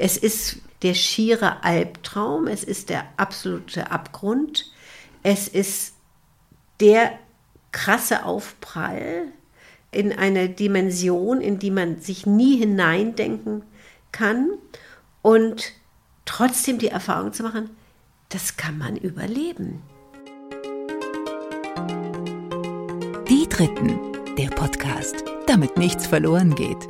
Es ist der schiere Albtraum, es ist der absolute Abgrund, es ist der krasse Aufprall in eine Dimension, in die man sich nie hineindenken kann und trotzdem die Erfahrung zu machen, das kann man überleben. Die Dritten, der Podcast, damit nichts verloren geht.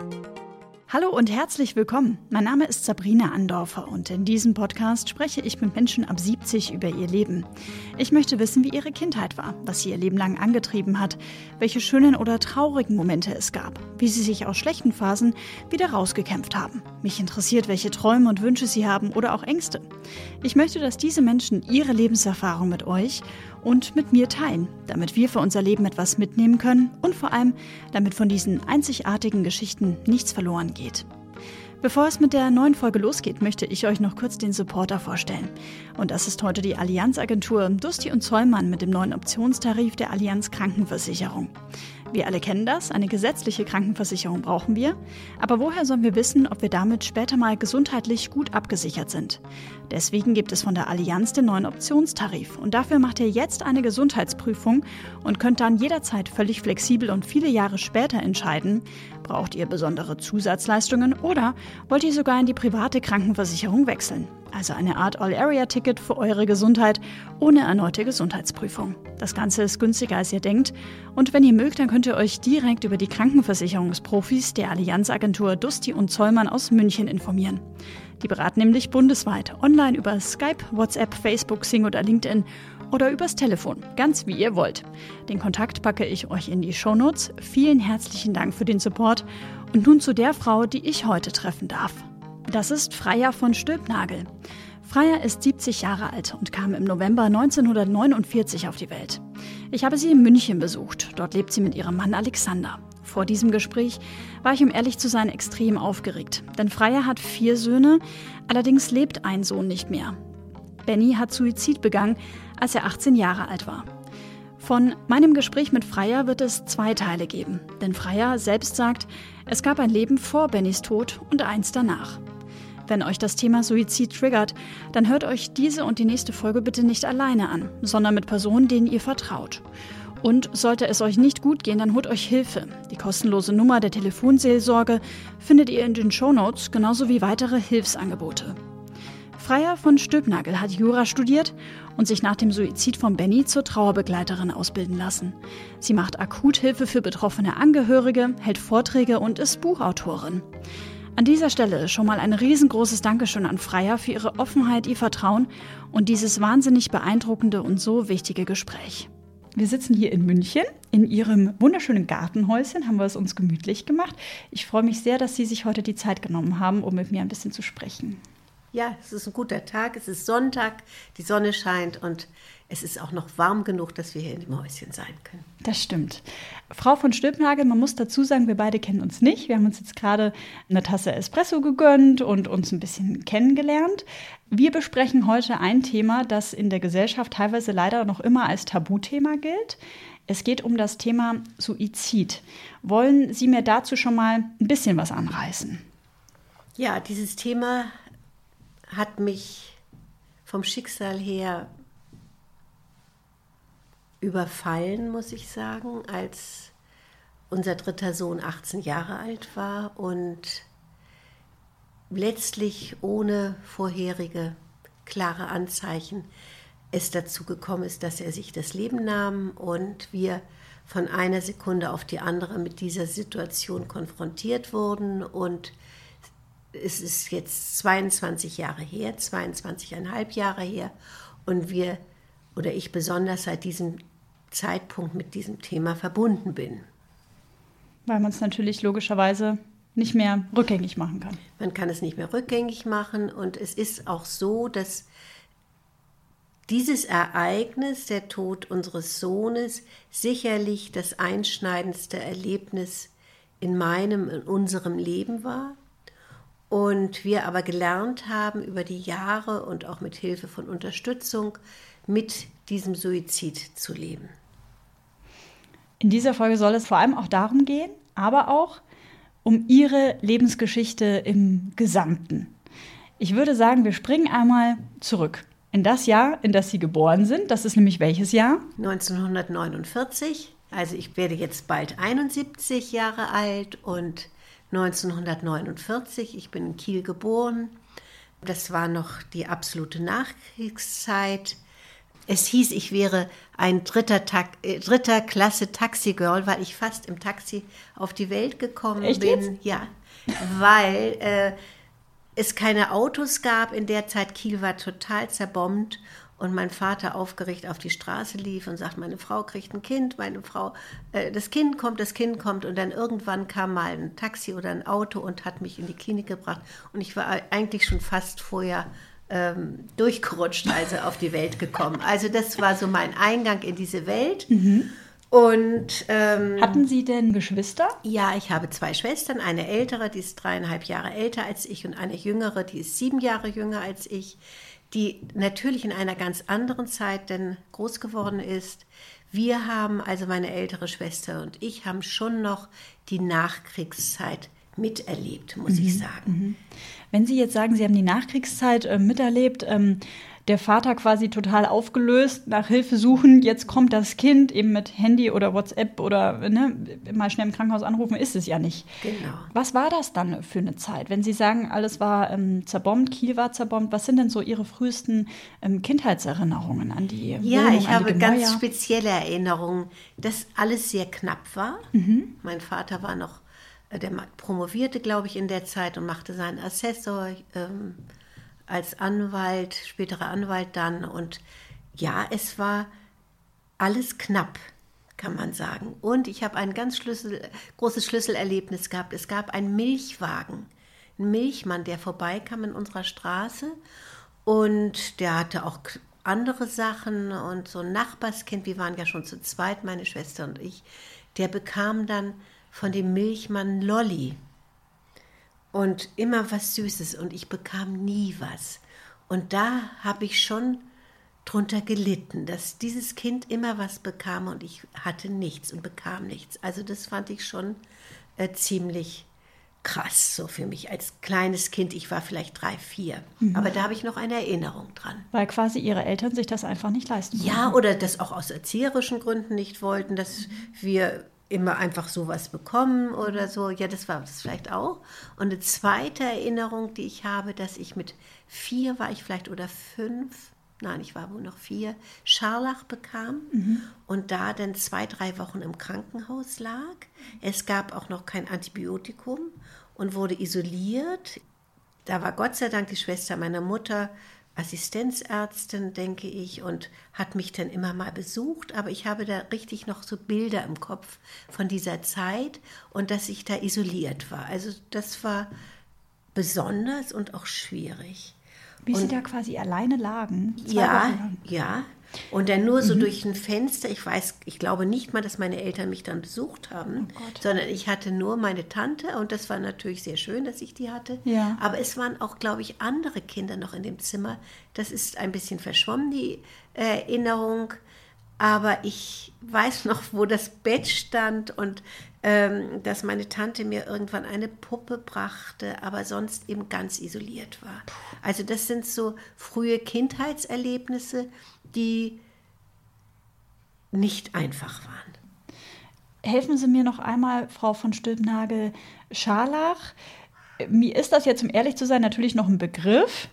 Hallo und herzlich willkommen. Mein Name ist Sabrina Andorfer und in diesem Podcast spreche ich mit Menschen ab 70 über ihr Leben. Ich möchte wissen, wie ihre Kindheit war, was sie ihr Leben lang angetrieben hat, welche schönen oder traurigen Momente es gab, wie sie sich aus schlechten Phasen wieder rausgekämpft haben. Mich interessiert, welche Träume und Wünsche sie haben oder auch Ängste. Ich möchte, dass diese Menschen ihre Lebenserfahrung mit euch und mit mir teilen, damit wir für unser Leben etwas mitnehmen können und vor allem, damit von diesen einzigartigen Geschichten nichts verloren geht. Bevor es mit der neuen Folge losgeht, möchte ich euch noch kurz den Supporter vorstellen. Und das ist heute die Allianzagentur Dusti und Zollmann mit dem neuen Optionstarif der Allianz Krankenversicherung. Wir alle kennen das, eine gesetzliche Krankenversicherung brauchen wir. Aber woher sollen wir wissen, ob wir damit später mal gesundheitlich gut abgesichert sind? Deswegen gibt es von der Allianz den neuen Optionstarif. Und dafür macht ihr jetzt eine Gesundheitsprüfung und könnt dann jederzeit völlig flexibel und viele Jahre später entscheiden, braucht ihr besondere Zusatzleistungen oder wollt ihr sogar in die private Krankenversicherung wechseln? Also eine Art All-Area-Ticket für eure Gesundheit ohne erneute Gesundheitsprüfung. Das Ganze ist günstiger, als ihr denkt. Und wenn ihr mögt, dann könnt ihr euch direkt über die Krankenversicherungsprofis der Allianzagentur Dusti und Zollmann aus München informieren. Die beraten nämlich bundesweit, online über Skype, WhatsApp, Facebook, Sing oder LinkedIn oder übers Telefon, ganz wie ihr wollt. Den Kontakt packe ich euch in die Shownotes. Vielen herzlichen Dank für den Support. Und nun zu der Frau, die ich heute treffen darf. Das ist Freya von Stülpnagel. Freya ist 70 Jahre alt und kam im November 1949 auf die Welt. Ich habe sie in München besucht. Dort lebt sie mit ihrem Mann Alexander. Vor diesem Gespräch war ich, um ehrlich zu sein, extrem aufgeregt. Denn Freya hat vier Söhne, allerdings lebt ein Sohn nicht mehr. Benny hat Suizid begangen, als er 18 Jahre alt war. Von meinem Gespräch mit Freya wird es zwei Teile geben. Denn Freya selbst sagt, es gab ein Leben vor Bennys Tod und eins danach. Wenn euch das Thema Suizid triggert, dann hört euch diese und die nächste Folge bitte nicht alleine an, sondern mit Personen, denen ihr vertraut. Und sollte es euch nicht gut gehen, dann holt euch Hilfe. Die kostenlose Nummer der Telefonseelsorge findet ihr in den Shownotes, genauso wie weitere Hilfsangebote. Freier von Stülpnagel hat Jura studiert und sich nach dem Suizid von Benny zur Trauerbegleiterin ausbilden lassen. Sie macht Akuthilfe für betroffene Angehörige, hält Vorträge und ist Buchautorin. An dieser Stelle schon mal ein riesengroßes Dankeschön an Freier für ihre Offenheit, ihr Vertrauen und dieses wahnsinnig beeindruckende und so wichtige Gespräch. Wir sitzen hier in München. In Ihrem wunderschönen Gartenhäuschen haben wir es uns gemütlich gemacht. Ich freue mich sehr, dass Sie sich heute die Zeit genommen haben, um mit mir ein bisschen zu sprechen. Ja, es ist ein guter Tag, es ist Sonntag, die Sonne scheint und es ist auch noch warm genug, dass wir hier in dem Häuschen sein können. Das stimmt. Frau von Stülpnagel, man muss dazu sagen, wir beide kennen uns nicht. Wir haben uns jetzt gerade eine Tasse Espresso gegönnt und uns ein bisschen kennengelernt. Wir besprechen heute ein Thema, das in der Gesellschaft teilweise leider noch immer als Tabuthema gilt. Es geht um das Thema Suizid. Wollen Sie mir dazu schon mal ein bisschen was anreißen? Ja, dieses Thema hat mich vom Schicksal her überfallen, muss ich sagen, als unser dritter Sohn 18 Jahre alt war und letztlich ohne vorherige klare Anzeichen es dazu gekommen ist, dass er sich das Leben nahm und wir von einer Sekunde auf die andere mit dieser Situation konfrontiert wurden und es ist jetzt 22 Jahre her, 22,5 Jahre her und wir oder ich besonders seit diesem Zeitpunkt mit diesem Thema verbunden bin. Weil man es natürlich logischerweise nicht mehr rückgängig machen kann. Man kann es nicht mehr rückgängig machen und es ist auch so, dass dieses Ereignis, der Tod unseres Sohnes, sicherlich das einschneidendste Erlebnis in meinem, in unserem Leben war. Und wir aber gelernt haben über die Jahre und auch mit Hilfe von Unterstützung mit diesem Suizid zu leben. In dieser Folge soll es vor allem auch darum gehen, aber auch um ihre Lebensgeschichte im Gesamten. Ich würde sagen, wir springen einmal zurück in das Jahr, in das Sie geboren sind. Das ist nämlich welches Jahr? 1949. Also ich werde jetzt bald 71 Jahre alt und 1949, ich bin in Kiel geboren. Das war noch die absolute Nachkriegszeit. Es hieß, ich wäre ein dritter, Ta äh, dritter Klasse Taxigirl, weil ich fast im Taxi auf die Welt gekommen Echt bin. jetzt? Ja, weil äh, es keine Autos gab. In der Zeit Kiel war total zerbombt und mein Vater aufgeregt auf die Straße lief und sagt, meine Frau kriegt ein Kind, meine Frau, äh, das Kind kommt, das Kind kommt und dann irgendwann kam mal ein Taxi oder ein Auto und hat mich in die Klinik gebracht und ich war eigentlich schon fast vorher ähm, durchgerutscht, also auf die Welt gekommen. Also das war so mein Eingang in diese Welt. Und ähm, Hatten Sie denn Geschwister? ja, ich habe zwei Schwestern, eine ältere, die ist dreieinhalb Jahre älter als ich und eine jüngere, die ist sieben Jahre jünger als ich, die natürlich in einer ganz anderen Zeit denn groß geworden ist. Wir haben, also meine ältere Schwester und ich, haben schon noch die Nachkriegszeit miterlebt, muss ich sagen. Wenn Sie jetzt sagen, Sie haben die Nachkriegszeit äh, miterlebt, ähm, der Vater quasi total aufgelöst, nach Hilfe suchen, jetzt kommt das Kind eben mit Handy oder WhatsApp oder ne, mal schnell im Krankenhaus anrufen, ist es ja nicht. Genau. Was war das dann für eine Zeit? Wenn Sie sagen, alles war ähm, zerbombt, Kiel war zerbombt, was sind denn so Ihre frühesten ähm, Kindheitserinnerungen an die Ja, Wohnung, ich habe ganz spezielle Erinnerungen, dass alles sehr knapp war. Mein Vater war noch, äh, der promovierte, glaube ich, in der Zeit und machte seinen Assessor ähm, als Anwalt, späterer Anwalt dann. Und ja, es war alles knapp, kann man sagen. Und ich habe ein ganz Schlüssel, großes Schlüsselerlebnis gehabt. Es gab einen Milchwagen, einen Milchmann, der vorbeikam in unserer Straße. Und der hatte auch andere Sachen und so ein Nachbarskind, wir waren ja schon zu zweit, meine Schwester und ich, der bekam dann von dem Milchmann Lolli und immer was Süßes und ich bekam nie was. Und da habe ich schon drunter gelitten, dass dieses Kind immer was bekam und ich hatte nichts und bekam nichts. Also das fand ich schon äh, ziemlich krass so für mich als kleines Kind. Ich war vielleicht drei, vier, aber da habe ich noch eine Erinnerung dran. Weil quasi Ihre Eltern sich das einfach nicht leisten konnten. Ja, oder das auch aus erzieherischen Gründen nicht wollten, dass wir immer einfach sowas bekommen oder so. Ja, das war das vielleicht auch. Und eine zweite Erinnerung, die ich habe, dass ich mit vier war ich vielleicht oder fünf, nein, ich war wohl noch vier, Scharlach bekam und da dann zwei, drei Wochen im Krankenhaus lag. Es gab auch noch kein Antibiotikum und wurde isoliert. Da war Gott sei Dank die Schwester meiner Mutter Assistenzärztin, denke ich, und hat mich dann immer mal besucht. Aber ich habe da richtig noch so Bilder im Kopf von dieser Zeit und dass ich da isoliert war. Also das war besonders und auch schwierig. Wie Sie Und- da quasi alleine lagen. Wochen Ja, ja. Und dann nur so durch ein Fenster. Ich weiß, ich glaube nicht mal, dass meine Eltern mich dann besucht haben, Oh sondern ich hatte nur meine Tante und das war natürlich sehr schön, dass ich die hatte. Ja. Aber es waren auch, glaube ich, andere Kinder noch in dem Zimmer. Das ist ein bisschen verschwommen, die Erinnerung. Aber ich weiß noch, wo das Bett stand und ähm, dass meine Tante mir irgendwann eine Puppe brachte, aber sonst eben ganz isoliert war. Also das sind so frühe Kindheitserlebnisse, die nicht einfach waren. Helfen Sie mir noch einmal, Frau von Stülpnagel, Scharlach. Mir ist das jetzt, um ehrlich zu sein, natürlich noch ein Begriff.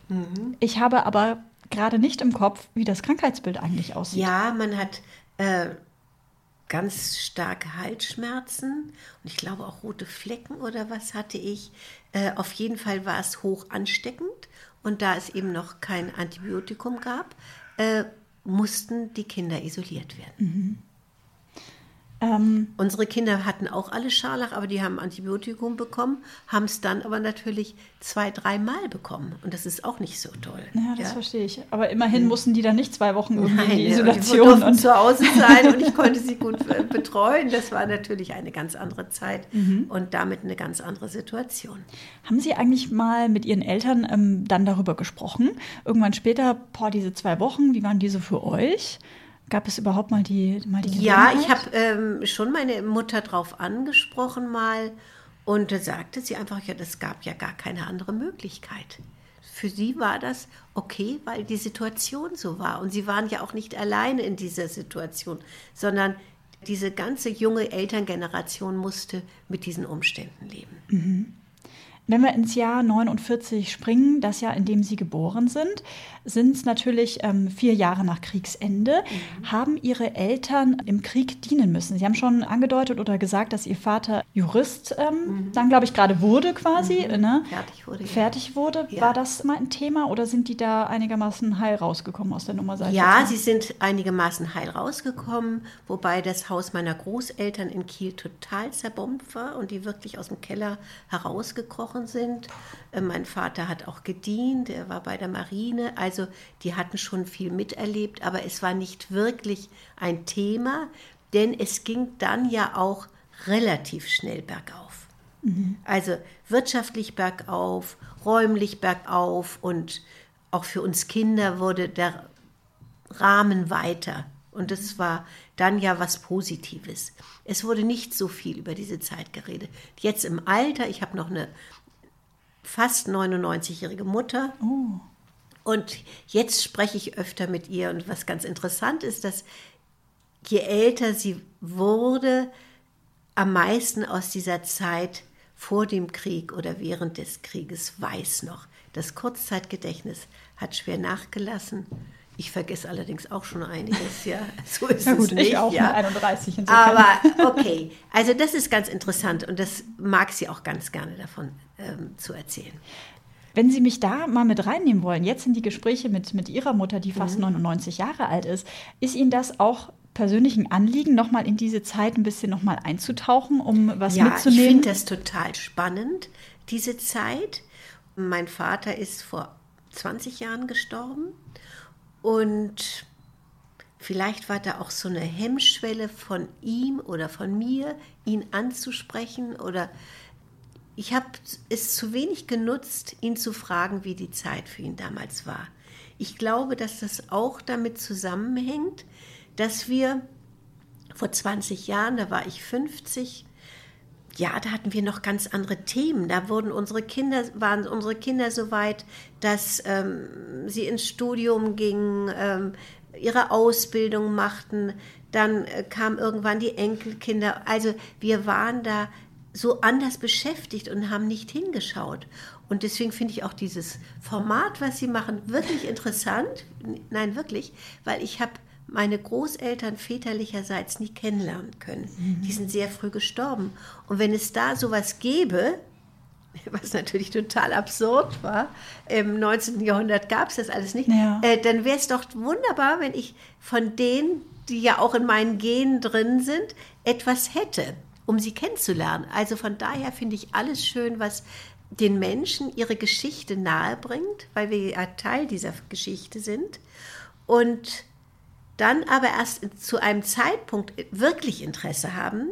Ich habe aber gerade nicht im Kopf, wie das Krankheitsbild eigentlich aussieht. Ja, man hat äh, ganz starke Halsschmerzen und ich glaube auch rote Flecken oder was hatte ich. Äh, auf jeden Fall war es hoch ansteckend und da es eben noch kein Antibiotikum gab, äh, mussten die Kinder isoliert werden. Ähm, Unsere Kinder hatten auch alle Scharlach, aber die haben Antibiotikum bekommen, haben es dann aber natürlich zwei, dreimal bekommen. Und das ist auch nicht so toll. ja, das verstehe ich. Aber immerhin mussten die dann nicht zwei Wochen irgendwie in Nein, die ja, Isolation. Die durften Und, zu Hause sein und ich konnte sie gut betreuen. Das war natürlich eine ganz andere Zeit Mhm. und damit eine ganz andere Situation. haben Sie eigentlich mal mit Ihren Eltern ähm, dann darüber gesprochen? Irgendwann später, boah, diese zwei Wochen, wie waren diese für euch? Gab es überhaupt mal die, mal die Ja, ich habe ähm, schon meine Mutter drauf angesprochen mal und da sagte sie einfach, ja, das gab ja gar keine andere Möglichkeit. für sie war das okay, weil die Situation so war. Und sie waren ja auch nicht alleine in dieser Situation, sondern diese ganze junge Elterngeneration musste mit diesen Umständen leben. Mhm. Wenn wir ins Jahr 49 springen, das Jahr, in dem Sie geboren sind, sind es natürlich ähm, vier Jahre nach Kriegsende. Mhm. Haben Ihre Eltern im Krieg dienen müssen? Sie haben schon angedeutet oder gesagt, dass Ihr Vater Jurist ähm, mhm. dann, glaube ich, gerade wurde quasi. Mhm. Ne? Fertig wurde. Fertig wurde. Ja. War das mal ein Thema oder sind die da einigermaßen heil rausgekommen aus der Nummer? Ja, sie sind einigermaßen heil rausgekommen, wobei das Haus meiner Großeltern in Kiel total zerbombt war und die wirklich aus dem Keller herausgekrochen sind. Äh, mein Vater hat auch gedient, er war bei der Marine. Also die hatten schon viel miterlebt, aber es war nicht wirklich ein Thema, denn es ging dann ja auch relativ schnell bergauf. Mhm. Also wirtschaftlich bergauf, räumlich bergauf und auch für uns Kinder wurde der Rahmen weiter. Und das war dann ja was Positives. Es wurde nicht so viel über diese Zeit geredet. Jetzt im Alter, ich habe noch eine fast 99-jährige Mutter. Oh. Und jetzt spreche ich öfter mit ihr. Und was ganz interessant ist, dass je älter sie wurde, am meisten aus dieser Zeit vor dem Krieg oder während des Krieges weiß noch. Das Kurzzeitgedächtnis hat schwer nachgelassen. Ich vergesse allerdings auch schon einiges, ja. So ist ja, gut, es nicht. Ich auch ja. 31 insofern. Aber okay, also das ist ganz interessant und das mag sie auch ganz gerne davon ähm, zu erzählen. Wenn Sie mich da mal mit reinnehmen wollen, jetzt in die Gespräche mit, mit Ihrer Mutter, die fast mhm. 99 Jahre alt ist, ist Ihnen das auch persönlich ein Anliegen, nochmal in diese Zeit ein bisschen nochmal einzutauchen, um was ja, mitzunehmen? Ich finde das total spannend, diese Zeit. Mein Vater ist vor 20 Jahren gestorben und vielleicht war da auch so eine Hemmschwelle von ihm oder von mir, ihn anzusprechen oder ich habe es zu wenig genutzt, ihn zu fragen, wie die Zeit für ihn damals war. Ich glaube, dass das auch damit zusammenhängt, dass wir vor 20 Jahren, da war ich 50, ja, da hatten wir noch ganz andere Themen. Da wurden unsere Kinder, waren unsere Kinder so weit, dass ähm, sie ins Studium gingen, ähm, ihre Ausbildung machten. Dann äh, kamen irgendwann die Enkelkinder. Also wir waren da so anders beschäftigt und haben nicht hingeschaut. Und deswegen finde ich auch dieses Format, was Sie machen, wirklich interessant. Nein, wirklich, weil ich habe meine Großeltern väterlicherseits nie kennenlernen können. Mhm. Die sind sehr früh gestorben. Und wenn es da sowas gäbe, was natürlich total absurd war, im 19. Jahrhundert gab es das alles nicht, ja. äh, dann wäre es doch wunderbar, wenn ich von denen, die ja auch in meinen Genen drin sind, etwas hätte um sie kennenzulernen. Also von daher finde ich alles schön, was den Menschen ihre Geschichte nahebringt, weil wir ja Teil dieser Geschichte sind. Und dann aber erst zu einem Zeitpunkt wirklich Interesse haben,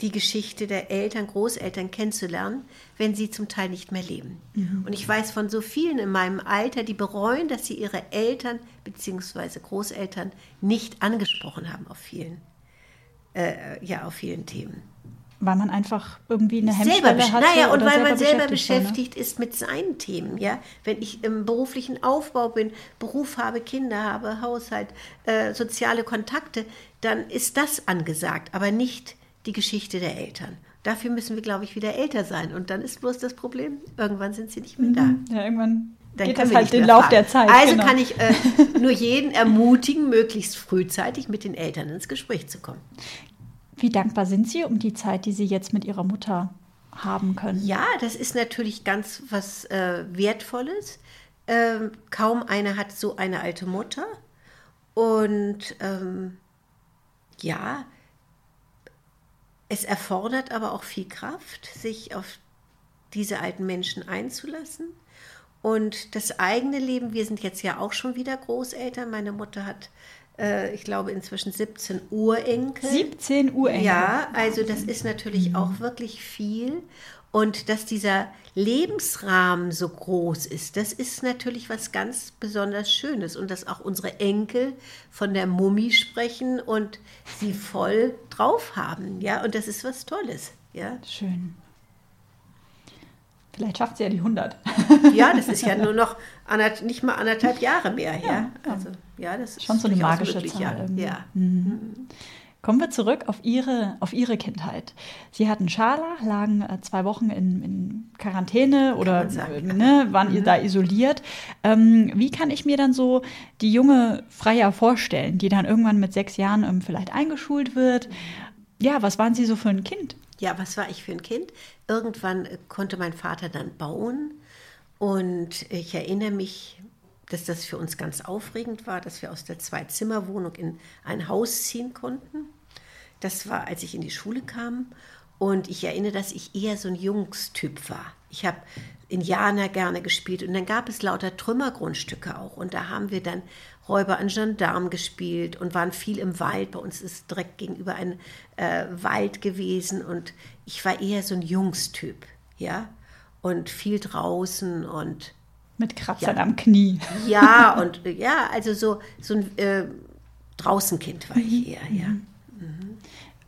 die Geschichte der Eltern, Großeltern kennenzulernen, wenn sie zum Teil nicht mehr leben. Mhm. Und ich weiß von so vielen in meinem Alter, die bereuen, dass sie ihre Eltern bzw. Großeltern nicht angesprochen haben auf vielen äh, ja auf vielen Themen. Weil man einfach irgendwie eine Hemmschwelle selber, hat. Naja, und weil man selber beschäftigt ne? ist mit seinen Themen. Ja? Wenn ich im beruflichen Aufbau bin, Beruf habe, Kinder habe, Haushalt, äh, soziale Kontakte, dann ist das angesagt, aber nicht die Geschichte der Eltern. Dafür müssen wir, glaube ich, wieder älter sein. Und dann ist bloß das Problem, irgendwann sind sie nicht mehr da. Mhm. Ja, irgendwann dann geht das halt den Lauf der Zeit. Also genau. kann ich äh, nur jeden ermutigen, möglichst frühzeitig mit den Eltern ins Gespräch zu kommen. Wie dankbar sind Sie um die Zeit, die Sie jetzt mit Ihrer Mutter haben können? Ja, das ist natürlich ganz was äh, Wertvolles. Ähm, kaum einer hat so eine alte Mutter. Und ähm, ja, es erfordert aber auch viel Kraft, sich auf diese alten Menschen einzulassen. Und das eigene Leben, wir sind jetzt ja auch schon wieder Großeltern. Meine Mutter hat äh, ich glaube inzwischen 17 Urenkel. 17 Urenkel. Ja, also das ist natürlich auch wirklich viel. Und dass dieser Lebensrahmen so groß ist, das ist natürlich was ganz besonders Schönes. Und dass auch unsere Enkel von der Mummi sprechen und sie voll drauf haben. Ja, und das ist was Tolles. Ja. Schön. Vielleicht schafft sie ja die 100. Ja, das ist ja nur noch nicht mal anderthalb Jahre mehr. Ja, ja. also ja, das ist schon so eine magische möglich, Zahl. Ja. ja. Mhm. Kommen wir zurück auf Ihre, auf Ihre Kindheit. Sie hatten Scharlach, lagen äh, zwei Wochen in, in Quarantäne oder sagen, äh, ne, waren mhm. da isoliert. Ähm, wie kann ich mir dann so die junge Freier vorstellen, die dann irgendwann mit sechs Jahren ähm, vielleicht eingeschult wird? Ja, was waren Sie so für ein Kind? Ja, was war ich für ein Kind? Irgendwann konnte mein Vater dann bauen und ich erinnere mich, dass das für uns ganz aufregend war, dass wir aus der Zwei-Zimmer-Wohnung in ein Haus ziehen konnten. Das war, als ich in die Schule kam. Und ich erinnere, dass ich eher so ein Jungstyp war. Ich habe Indianer gerne gespielt und dann gab es lauter Trümmergrundstücke auch. Und da haben wir dann Räuber an Gendarm gespielt und waren viel im Wald. Bei uns ist direkt gegenüber ein äh, Wald gewesen und ich war eher so ein Jungstyp, ja. Und viel draußen und. Mit Kratzern ja. am Knie. Ja, und ja, also so, so ein äh, Draußenkind war ich eher, ja. Mhm.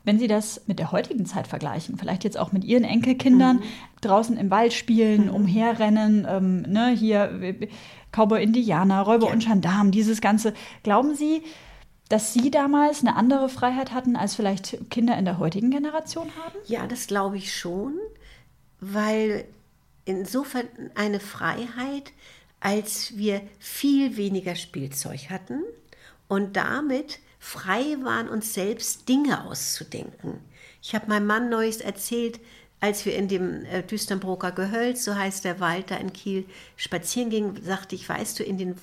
Wenn Sie das mit der heutigen Zeit vergleichen, vielleicht jetzt auch mit Ihren Enkelkindern, mhm. draußen im Wald spielen, mhm. umherrennen, ähm, ne, hier Cowboy Indianer, Räuber ja. und Gendarm, dieses Ganze, glauben Sie, dass Sie damals eine andere Freiheit hatten, als vielleicht Kinder in der heutigen Generation haben? Ja, das glaube ich schon, weil insofern eine Freiheit, als wir viel weniger Spielzeug hatten und damit frei waren, uns selbst Dinge auszudenken. Ich habe meinem Mann Neues erzählt, als wir in dem äh, Düsternbroker Gehölz, so heißt der Wald da in Kiel, spazieren gingen, sagte ich, weißt du, in den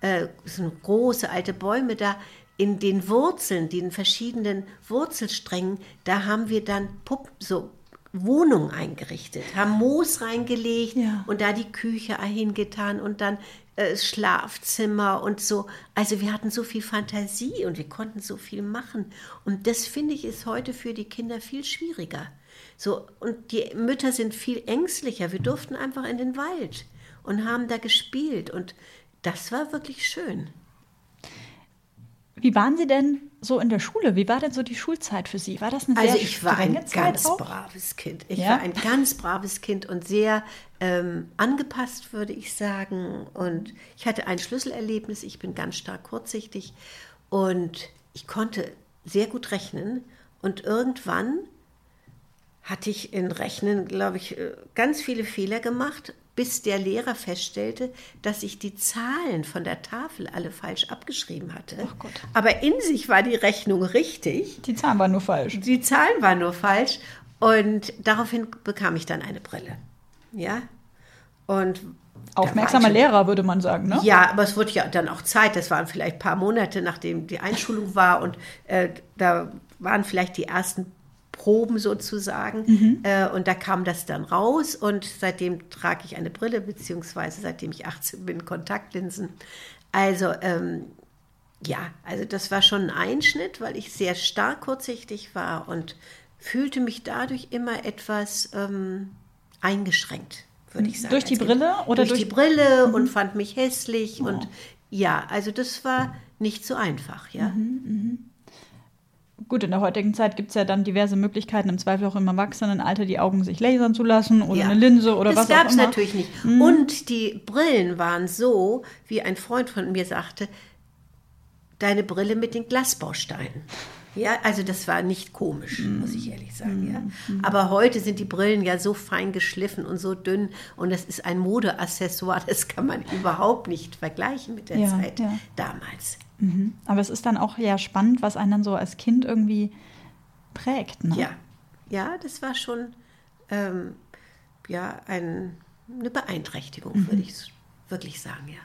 äh, so große alte Bäume da, in den Wurzeln, den verschiedenen Wurzelsträngen, da haben wir dann Puppen, so Wohnungen eingerichtet, haben Moos reingelegt ja. und da die Küche hingetan und dann äh, Schlafzimmer und so. Also wir hatten so viel Fantasie und wir konnten so viel machen. Und das finde ich ist heute für die Kinder viel schwieriger. So, und die Mütter sind viel ängstlicher. Wir durften einfach in den Wald und haben da gespielt. Und das war wirklich schön. Wie waren Sie denn so in der Schule? Wie war denn so die Schulzeit für Sie? War das eine also sehr Also ich war ein ganz auch? braves Kind. Ich ja? war ein ganz braves Kind und sehr ähm, angepasst, würde ich sagen. Und ich hatte ein Schlüsselerlebnis. Ich bin ganz stark kurzsichtig und ich konnte sehr gut rechnen. Und irgendwann hatte ich in Rechnen, glaube ich, äh, ganz viele Fehler gemacht bis der Lehrer feststellte, dass ich die Zahlen von der Tafel alle falsch abgeschrieben hatte. Oh Aber in sich war die Rechnung richtig. Die Zahlen waren nur falsch. Die Zahlen waren nur falsch. Und daraufhin bekam ich dann eine Brille. Ja. Und Aufmerksamer Lehrer, würde man sagen, ne? Ja, aber es wurde ja dann auch Zeit. Das waren vielleicht ein paar Monate, nachdem die Einschulung war. Und äh, da waren vielleicht die ersten Proben sozusagen. Mhm. Äh, und da kam das dann raus und seitdem trage ich eine Brille, beziehungsweise seitdem ich 18 bin, Kontaktlinsen. Also ähm, ja, also das war schon ein Einschnitt, weil ich sehr stark kurzsichtig war und fühlte mich dadurch immer etwas ähm, eingeschränkt, würde ich sagen. Durch die Brille oder durch, durch die Brille mhm. und fand mich hässlich oh. und ja, also das war nicht so einfach, ja. Mhm, mhm gut, in der heutigen Zeit gibt es ja dann diverse Möglichkeiten, im Zweifel auch im Erwachsenenalter die Augen sich lasern zu lassen oder ja. eine Linse oder das was auch immer. Das gab es natürlich nicht. Mhm. Und die Brillen waren so, wie ein Freund von mir sagte, deine Brille mit den Glasbausteinen. Ja, also das war nicht komisch, mm. muss ich ehrlich sagen. Ja. Mm. Aber heute sind die Brillen ja so fein geschliffen und so dünn und das ist ein Modeaccessoire, das kann man überhaupt nicht vergleichen mit der ja, Zeit ja. damals. Mhm. Aber es ist dann auch ja spannend, was einen dann so als Kind irgendwie prägt. Ne? Ja, ja, das war schon ähm, ja, ein, eine Beeinträchtigung, mhm. würde ich wirklich sagen, ja.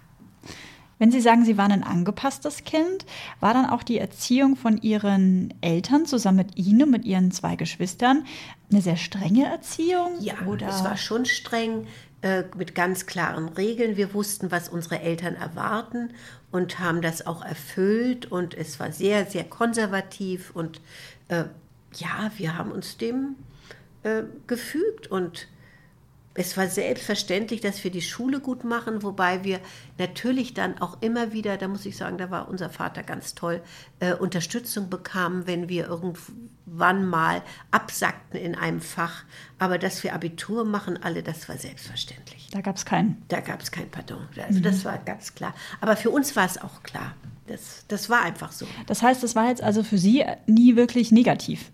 Wenn Sie sagen, Sie waren ein angepasstes Kind, war dann auch die Erziehung von Ihren Eltern zusammen mit Ihnen, mit Ihren zwei Geschwistern, eine sehr strenge Erziehung? Ja, oder? es war schon streng äh, mit ganz klaren Regeln. Wir wussten, was unsere Eltern erwarten und haben das auch erfüllt und es war sehr, sehr konservativ und äh, ja, wir haben uns dem äh, gefügt und es war selbstverständlich, dass wir die Schule gut machen, wobei wir natürlich dann auch immer wieder, da muss ich sagen, da war unser Vater ganz toll, äh, Unterstützung bekamen, wenn wir irgendwann mal absackten in einem Fach. Aber dass wir Abitur machen, alle, das war selbstverständlich. Da gab es keinen. Da gab es kein Pardon. Also mhm. das war ganz klar. Aber für uns war es auch klar. Das, das war einfach so. Das heißt, das war jetzt also für Sie nie wirklich negativ?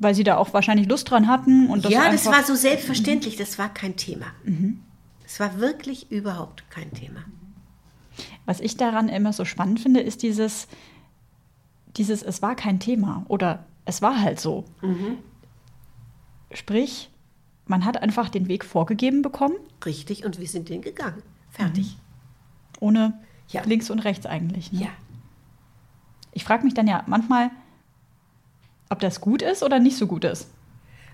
Weil sie da auch wahrscheinlich Lust dran hatten. Und das ja, das war so selbstverständlich, das war kein Thema. Mhm. Es war wirklich überhaupt kein Thema. Was ich daran immer so spannend finde, ist dieses, dieses es war kein Thema oder es war halt so. Mhm. Sprich, man hat einfach den Weg vorgegeben bekommen. Richtig, und wir sind den gegangen. Fertig. Mhm. Ohne ja. links und rechts eigentlich. Ne? Ja. Ich frage mich dann ja manchmal, ob das gut ist oder nicht so gut ist?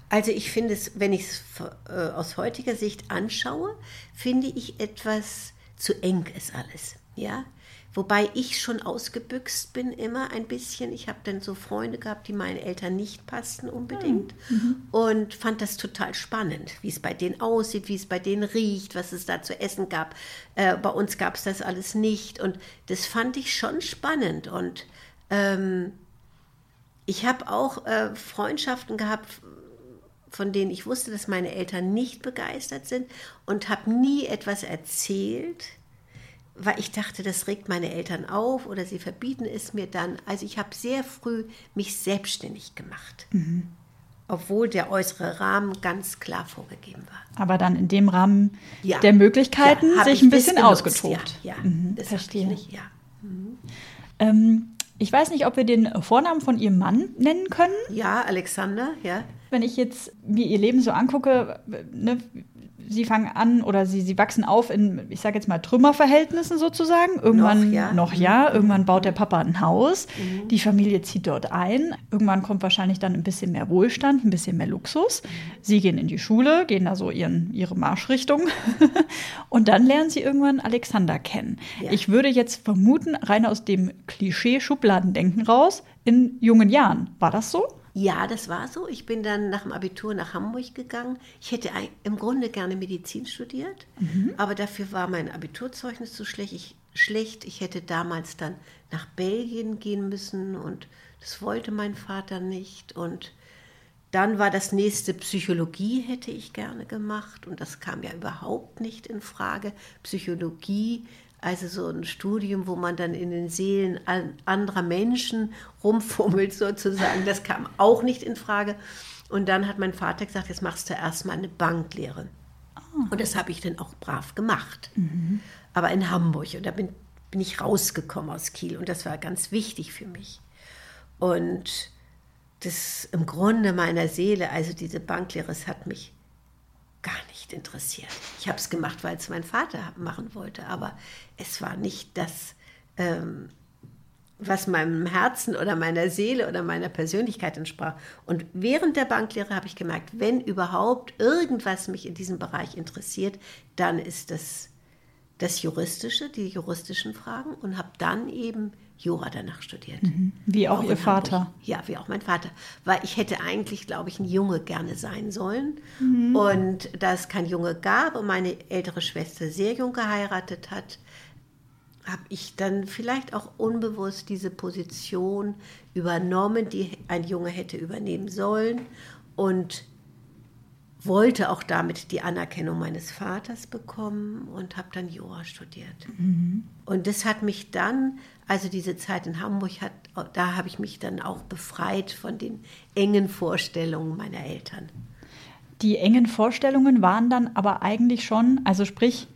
Also ich finde es, wenn ich es äh, aus heutiger Sicht anschaue, finde ich etwas zu eng ist alles. Ja, wobei ich schon ausgebüxt bin immer ein bisschen. Ich habe dann so Freunde gehabt, die meinen Eltern nicht passten unbedingt mhm. und fand das total spannend, wie es bei denen aussieht, wie es bei denen riecht, was es da zu essen gab. Äh, bei uns gab es das alles nicht und das fand ich schon spannend und ähm, ich habe auch äh, Freundschaften gehabt, von denen ich wusste, dass meine Eltern nicht begeistert sind und habe nie etwas erzählt, weil ich dachte, das regt meine Eltern auf oder sie verbieten es mir dann. Also ich habe sehr früh mich selbstständig gemacht. Mhm. Obwohl der äußere Rahmen ganz klar vorgegeben war. Aber dann in dem Rahmen ja. der Möglichkeiten ja, sich ein bisschen ausgetobt. Ja, ja mhm, das verstehe ich nicht, ja. Mhm. Ähm, ich weiß nicht, ob wir den Vornamen von Ihrem Mann nennen können. Ja, Alexander, ja. Wenn ich jetzt mir Ihr Leben so angucke, ne, sie fangen an oder sie, sie wachsen auf in, ich sage jetzt mal, Trümmerverhältnissen sozusagen. Irgendwann noch ja, noch ja. irgendwann baut der Papa ein Haus, mhm. die Familie zieht dort ein. Irgendwann kommt wahrscheinlich dann ein bisschen mehr Wohlstand, ein bisschen mehr Luxus. Sie gehen in die Schule, gehen da so ihren, ihre Marschrichtung und dann lernen sie irgendwann Alexander kennen. Ja. Ich würde jetzt vermuten, rein aus dem Klischee-Schubladendenken raus, in jungen Jahren. War das so? Ja, das war so. Ich bin dann nach dem Abitur nach Hamburg gegangen. Ich hätte im Grunde gerne Medizin studiert, mhm. aber dafür war mein Abiturzeugnis zu schlecht. Ich, schlecht. ich hätte damals dann nach Belgien gehen müssen und das wollte mein Vater nicht. Und dann war das nächste Psychologie hätte ich gerne gemacht und das kam ja überhaupt nicht in Frage. Psychologie also so ein Studium, wo man dann in den Seelen anderer Menschen rumfummelt sozusagen, das kam auch nicht in Frage. Und dann hat mein Vater gesagt, jetzt machst du erstmal eine Banklehre. Oh. Und das habe ich dann auch brav gemacht. Mhm. Aber in Hamburg. Und da bin, bin ich rausgekommen aus Kiel. Und das war ganz wichtig für mich. Und das im Grunde meiner Seele, also diese Banklehre, es hat mich gar nicht interessiert. Ich habe es gemacht, weil es mein Vater machen wollte, aber es war nicht das, ähm, was meinem Herzen oder meiner Seele oder meiner Persönlichkeit entsprach. Und während der Banklehre habe ich gemerkt, wenn überhaupt irgendwas mich in diesem Bereich interessiert, dann ist das das Juristische, die juristischen Fragen und habe dann eben Jura danach studiert. Mhm. Wie auch, auch Ihr Vater. Hamburg. Ja, wie auch mein Vater. Weil ich hätte eigentlich, glaube ich, ein Junge gerne sein sollen. Mhm. Und da es kein Junge gab und meine ältere Schwester sehr jung geheiratet hat, habe ich dann vielleicht auch unbewusst diese Position übernommen, die ein Junge hätte übernehmen sollen. Und wollte auch damit die Anerkennung meines Vaters bekommen und habe dann Jura studiert. Mhm. Und das hat mich dann, also diese Zeit in Hamburg, hat, da habe ich mich dann auch befreit von den engen Vorstellungen meiner Eltern. Die engen Vorstellungen waren dann aber eigentlich schon, also sprich,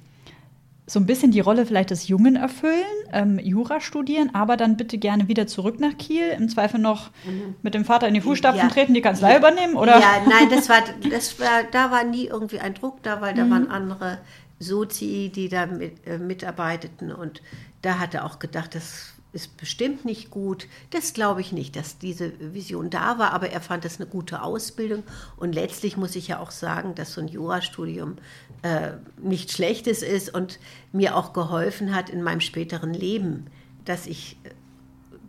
so ein bisschen die Rolle vielleicht des Jungen erfüllen, ähm, Jura studieren, aber dann bitte gerne wieder zurück nach Kiel, im Zweifel noch mhm. mit dem Vater in die Fußstapfen ja. treten, die Kanzlei ja. übernehmen, oder? Ja, nein, das war, das war, da war nie irgendwie ein Druck da, weil da mhm. waren andere Sozi, die da mit, äh, mitarbeiteten und da hat er auch gedacht, das ist bestimmt nicht gut. Das glaube ich nicht, dass diese Vision da war, aber er fand das eine gute Ausbildung. Und letztlich muss ich ja auch sagen, dass so ein Jurastudium äh, nichts Schlechtes ist und mir auch geholfen hat in meinem späteren Leben, dass ich äh,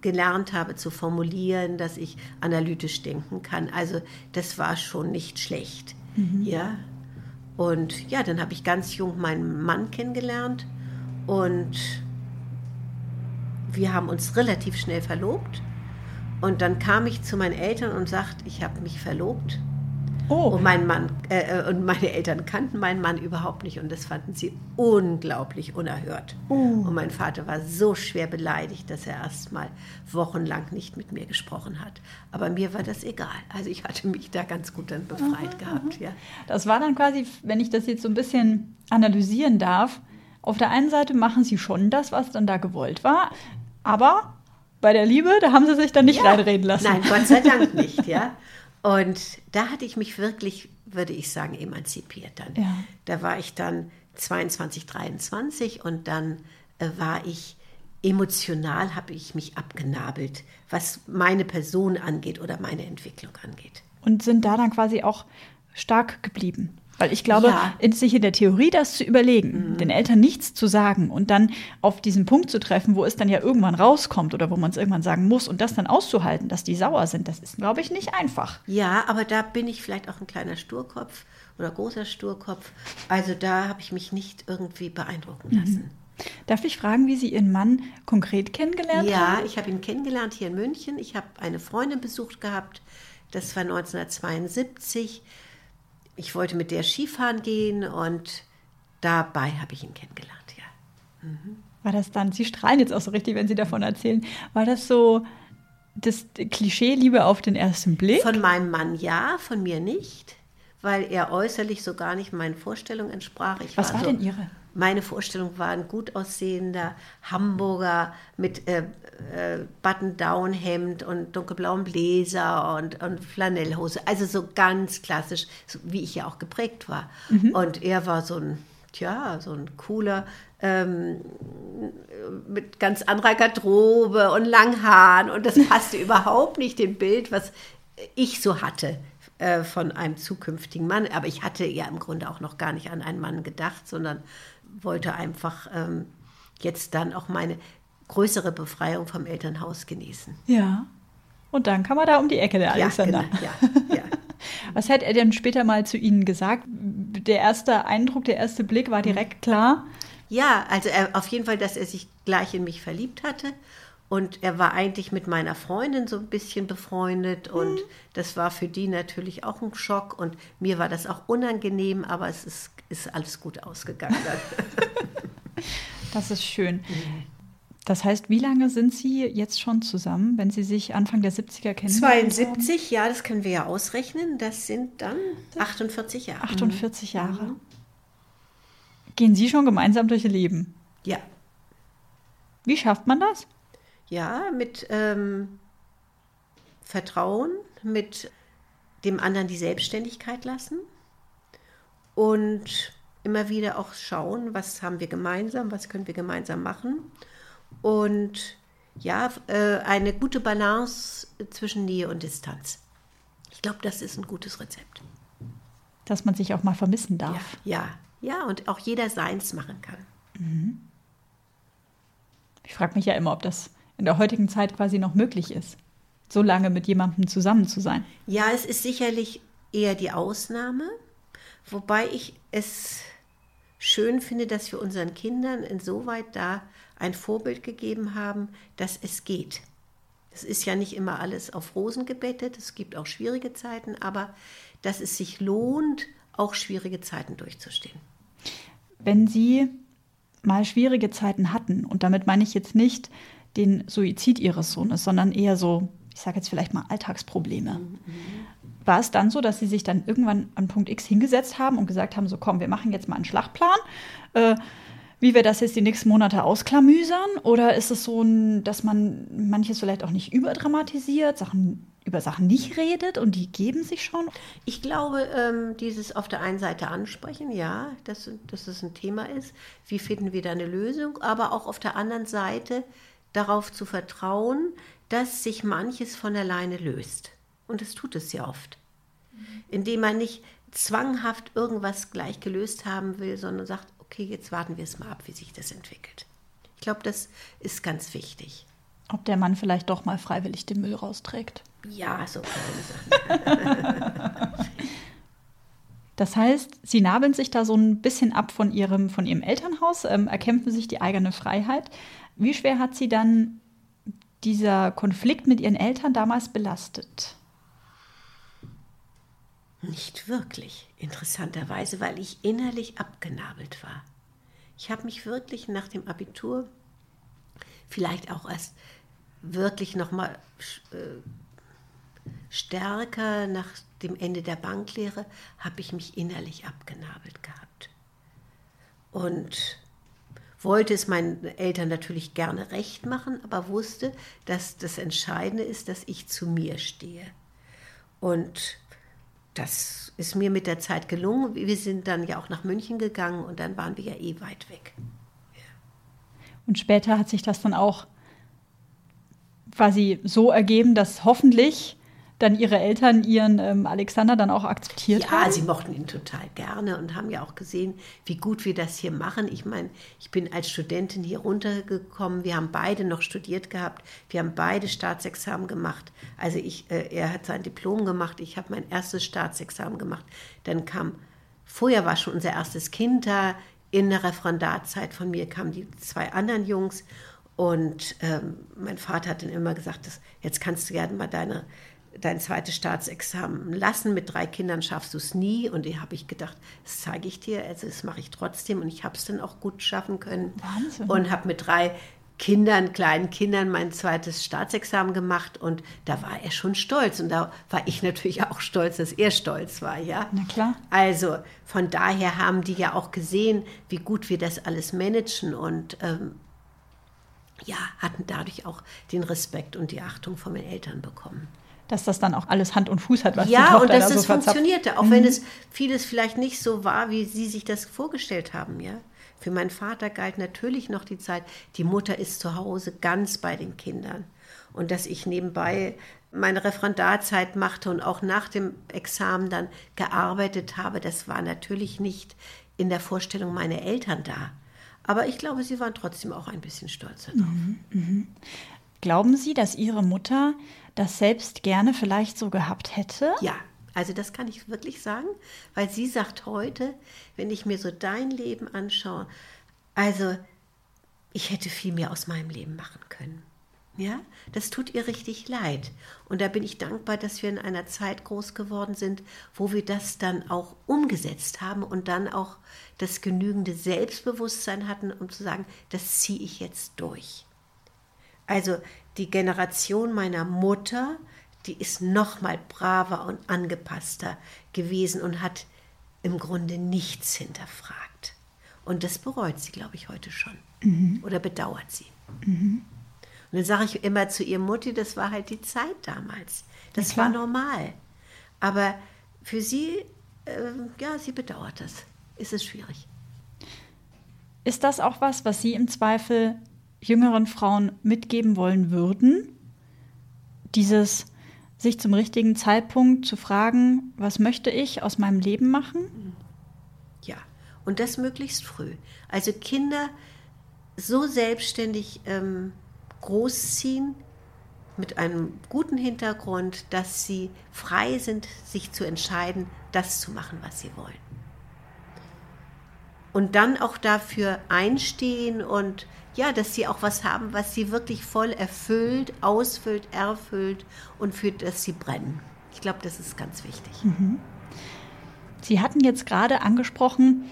gelernt habe zu formulieren, dass ich analytisch denken kann. Also das war schon nicht schlecht. Mhm. Ja. Und ja, dann habe ich ganz jung meinen Mann kennengelernt und wir haben uns relativ schnell verlobt. Und dann kam ich zu meinen Eltern und sagte, ich habe mich verlobt. Oh. Und mein Mann äh, äh, und meine Eltern kannten meinen Mann überhaupt nicht und das fanden sie unglaublich unerhört. Oh. Und mein Vater war so schwer beleidigt, dass er erst mal wochenlang nicht mit mir gesprochen hat. Aber mir war das egal. Also ich hatte mich da ganz gut dann befreit aha, gehabt. Ja. Das war dann quasi, wenn ich das jetzt so ein bisschen analysieren darf. Auf der einen Seite machen sie schon das, was dann da gewollt war, aber bei der Liebe, da haben sie sich dann nicht ja. reinreden lassen. Nein, Gott sei Dank nicht, ja. Und da hatte ich mich wirklich, würde ich sagen, emanzipiert dann. Ja. Da war ich dann 22, 23 und dann äh, war ich emotional, habe ich mich abgenabelt, was meine Person angeht oder meine Entwicklung angeht. Und sind da dann quasi auch stark geblieben? Weil ich glaube, ja. sich in der Theorie das zu überlegen, mhm. den Eltern nichts zu sagen und dann auf diesen Punkt zu treffen, wo es dann ja irgendwann rauskommt oder wo man es irgendwann sagen muss und das dann auszuhalten, dass die sauer sind, das ist, glaube ich, nicht einfach. Ja, aber da bin ich vielleicht auch ein kleiner Sturkopf oder großer Sturkopf. Also da habe ich mich nicht irgendwie beeindrucken mhm. lassen. Mhm. Darf ich fragen, wie Sie Ihren Mann konkret kennengelernt ja, haben? Ja, ich habe ihn kennengelernt hier in München. Ich habe eine Freundin besucht gehabt. Das war 1972 ich wollte mit der Skifahren gehen und dabei habe ich ihn kennengelernt, ja. Mhm. War das dann, Sie strahlen jetzt auch so richtig, wenn Sie davon erzählen, war das so das Klischee Liebe auf den ersten Blick? Von meinem Mann ja, von mir nicht, weil er äußerlich so gar nicht meinen Vorstellungen entsprach. Ich Was war, war denn Ihre? Meine Vorstellung war ein gut aussehender Hamburger mit äh, äh, Button-Down-Hemd und dunkelblauem Bläser und, und Flanellhose. Also so ganz klassisch, so wie ich ja auch geprägt war. Mhm. Und er war so ein, tja, so ein cooler, ähm, mit ganz anderer Garderobe und Langhaaren. Und das passte überhaupt nicht dem Bild, was ich so hatte äh, von einem zukünftigen Mann. Aber ich hatte ja im Grunde auch noch gar nicht an einen Mann gedacht, sondern wollte einfach ähm, jetzt dann auch meine größere Befreiung vom Elternhaus genießen. Ja. Und dann kam er da um die Ecke, der Alexander. Ja, genau. ja, ja. Was hätte er denn später mal zu Ihnen gesagt? Der erste Eindruck, der erste Blick war direkt klar? Ja, also er, auf jeden Fall, dass er sich gleich in mich verliebt hatte. Und er war eigentlich mit meiner Freundin so ein bisschen befreundet. Und mhm. das war für die natürlich auch ein Schock. Und mir war das auch unangenehm, aber es ist ist alles gut ausgegangen. das ist schön. Mhm. Das heißt, wie lange sind Sie jetzt schon zusammen, wenn Sie sich Anfang der 70er kennen? 72, haben? ja, das können wir ja ausrechnen. Das sind dann 48 Jahre. 48 Jahre. Mhm. Gehen Sie schon gemeinsam durch Ihr Leben? Ja. Wie schafft man das? Ja, mit ähm, Vertrauen, mit dem anderen die Selbstständigkeit lassen und immer wieder auch schauen, was haben wir gemeinsam, was können wir gemeinsam machen und ja, äh, eine gute Balance zwischen Nähe und Distanz. Ich glaube, das ist ein gutes Rezept. Dass man sich auch mal vermissen darf. Ja, ja, ja und auch jeder seins machen kann. Mhm. Ich frage mich ja immer, ob das in der heutigen Zeit quasi noch möglich ist, so lange mit jemandem zusammen zu sein. Ja, es ist sicherlich eher die Ausnahme. Wobei ich es schön finde, dass wir unseren Kindern insoweit da ein Vorbild gegeben haben, dass es geht. Es ist ja nicht immer alles auf Rosen gebettet, es gibt auch schwierige Zeiten, aber dass es sich lohnt, auch schwierige Zeiten durchzustehen. Wenn Sie mal schwierige Zeiten hatten, und damit meine ich jetzt nicht den Suizid Ihres Sohnes, sondern eher so, ich sage jetzt vielleicht mal Alltagsprobleme. Mhm war es dann so, dass sie sich dann irgendwann an Punkt X hingesetzt haben und gesagt haben, so komm, wir machen jetzt mal einen Schlachtplan, äh, wie wir das jetzt die nächsten Monate ausklamüsern? Oder ist es so, dass man manches vielleicht auch nicht überdramatisiert, Sachen, über Sachen nicht redet und die geben sich schon? Ich glaube, ähm, dieses auf der einen Seite ansprechen, ja, dass, dass es ein Thema ist. Wie finden wir da eine Lösung? Aber auch auf der anderen Seite darauf zu vertrauen, dass sich manches von alleine löst. Und es tut es ja oft. Indem man nicht zwanghaft irgendwas gleich gelöst haben will, sondern sagt, okay, jetzt warten wir es mal ab, wie sich das entwickelt. Ich glaube, das ist ganz wichtig. Ob der Mann vielleicht doch mal freiwillig den Müll rausträgt. Ja, so kleine Sachen. Das heißt, Sie nabeln sich da so ein bisschen ab von Ihrem, von Ihrem Elternhaus, ähm, erkämpfen sich die eigene Freiheit. Wie schwer hat Sie dann dieser Konflikt mit Ihren Eltern damals belastet? Nicht wirklich, interessanterweise, weil ich innerlich abgenabelt war. Ich habe mich wirklich nach dem Abitur, vielleicht auch erst wirklich nochmal äh, stärker nach dem Ende der Banklehre, habe ich mich innerlich abgenabelt gehabt. Und wollte es meinen Eltern natürlich gerne recht machen, aber wusste, dass das Entscheidende ist, dass ich zu mir stehe. Und das ist mir mit der Zeit gelungen. Wir sind dann ja auch nach München gegangen und dann waren wir ja eh weit weg. Und später hat sich das dann auch quasi so ergeben, dass hoffentlich dann ihre Eltern ihren ähm, Alexander dann auch akzeptiert ja, haben? Ja, sie mochten ihn total gerne und haben ja auch gesehen, wie gut wir das hier machen. Ich meine, ich bin als Studentin hier runtergekommen. Wir haben beide noch studiert gehabt. Wir haben beide Staatsexamen gemacht. Also ich, äh, er hat sein Diplom gemacht. Ich habe mein erstes Staatsexamen gemacht. Dann kam, vorher war schon unser erstes Kind da. In der Referendarzeit von mir kamen die zwei anderen Jungs. Und ähm, mein Vater hat dann immer gesagt, dass, jetzt kannst du gerne mal deine dein zweites Staatsexamen lassen. Mit drei Kindern schaffst du es nie. Und da habe ich gedacht, das zeige ich dir, also das mache ich trotzdem. Und ich habe es dann auch gut schaffen können. Wahnsinn. Und habe mit drei Kindern, kleinen Kindern, mein zweites Staatsexamen gemacht. Und da war er schon stolz. Und da war ich natürlich auch stolz, dass er stolz war. Ja? Na klar. Also von daher haben die ja auch gesehen, wie gut wir das alles managen. Und ähm, ja, hatten dadurch auch den Respekt und die Achtung von meinen Eltern bekommen dass das dann auch alles Hand und Fuß hat, was ja, die Tochter und dass da so es funktionierte, auch mhm. wenn es vieles vielleicht nicht so war, wie sie sich das vorgestellt haben, ja. Für meinen Vater galt natürlich noch die Zeit, die Mutter ist zu Hause ganz bei den Kindern. Und dass ich nebenbei meine Referendarzeit machte und auch nach dem Examen dann gearbeitet habe, das war natürlich nicht in der Vorstellung meiner Eltern da. Aber ich glaube, sie waren trotzdem auch ein bisschen stolz darauf. Mhm, mh. Glauben Sie, dass Ihre Mutter das selbst gerne vielleicht so gehabt hätte? Ja, also das kann ich wirklich sagen, weil sie sagt heute, wenn ich mir so dein Leben anschaue, also ich hätte viel mehr aus meinem Leben machen können. Ja, das tut ihr richtig leid. Und da bin ich dankbar, dass wir in einer Zeit groß geworden sind, wo wir das dann auch umgesetzt haben und dann auch das genügende Selbstbewusstsein hatten, um zu sagen, das ziehe ich jetzt durch. Also die Generation meiner Mutter, die ist noch mal braver und angepasster gewesen und hat im Grunde nichts hinterfragt. Und das bereut sie, glaube ich, heute schon. Mhm. Oder bedauert sie. Mhm. Und dann sage ich immer zu ihr Mutti, das war halt die Zeit damals. Das war normal. Aber für sie, äh, ja, sie bedauert das. Ist es schwierig. Ist das auch was, was Sie im Zweifel jüngeren Frauen mitgeben wollen würden? Dieses sich zum richtigen Zeitpunkt zu fragen, was möchte ich aus meinem Leben machen? Ja, und das möglichst früh. Also Kinder so selbstständig ähm, großziehen mit einem guten Hintergrund, dass sie frei sind, sich zu entscheiden, das zu machen, was sie wollen. Und dann auch dafür einstehen und ja, dass sie auch was haben, was sie wirklich voll erfüllt, ausfüllt, erfüllt und für das sie brennen. Ich glaube, das ist ganz wichtig. Mhm. Sie hatten jetzt gerade angesprochen,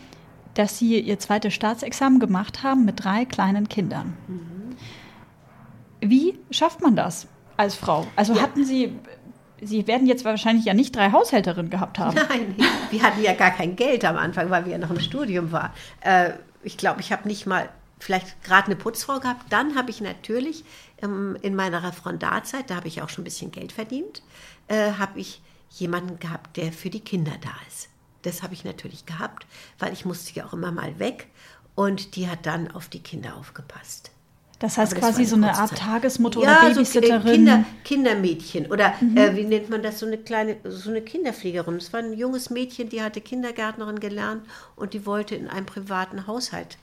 dass Sie Ihr zweites Staatsexamen gemacht haben mit drei kleinen Kindern. Mhm. Wie schafft man das als Frau? Also ja. hatten Sie Sie werden jetzt wahrscheinlich ja nicht drei Haushälterinnen gehabt haben. Nein, wir hatten ja gar kein Geld am Anfang, weil wir ja noch im Studium waren. Äh, ich glaube, ich habe nicht mal vielleicht gerade eine Putzfrau gehabt. Dann habe ich natürlich ähm, in meiner Referendarzeit, da habe ich auch schon ein bisschen Geld verdient, äh, habe ich jemanden gehabt, der für die Kinder da ist. Das habe ich natürlich gehabt, weil ich musste ja auch immer mal weg und die hat dann auf die Kinder aufgepasst. Das heißt das quasi so eine Art Tagesmutter ja, oder Babysitterin. So Kinder, Kindermädchen oder mhm. äh, wie nennt man das, so eine kleine, so eine Kinderpflegerin. Es war ein junges Mädchen, die hatte Kindergärtnerin gelernt und die wollte in einem privaten Haushalt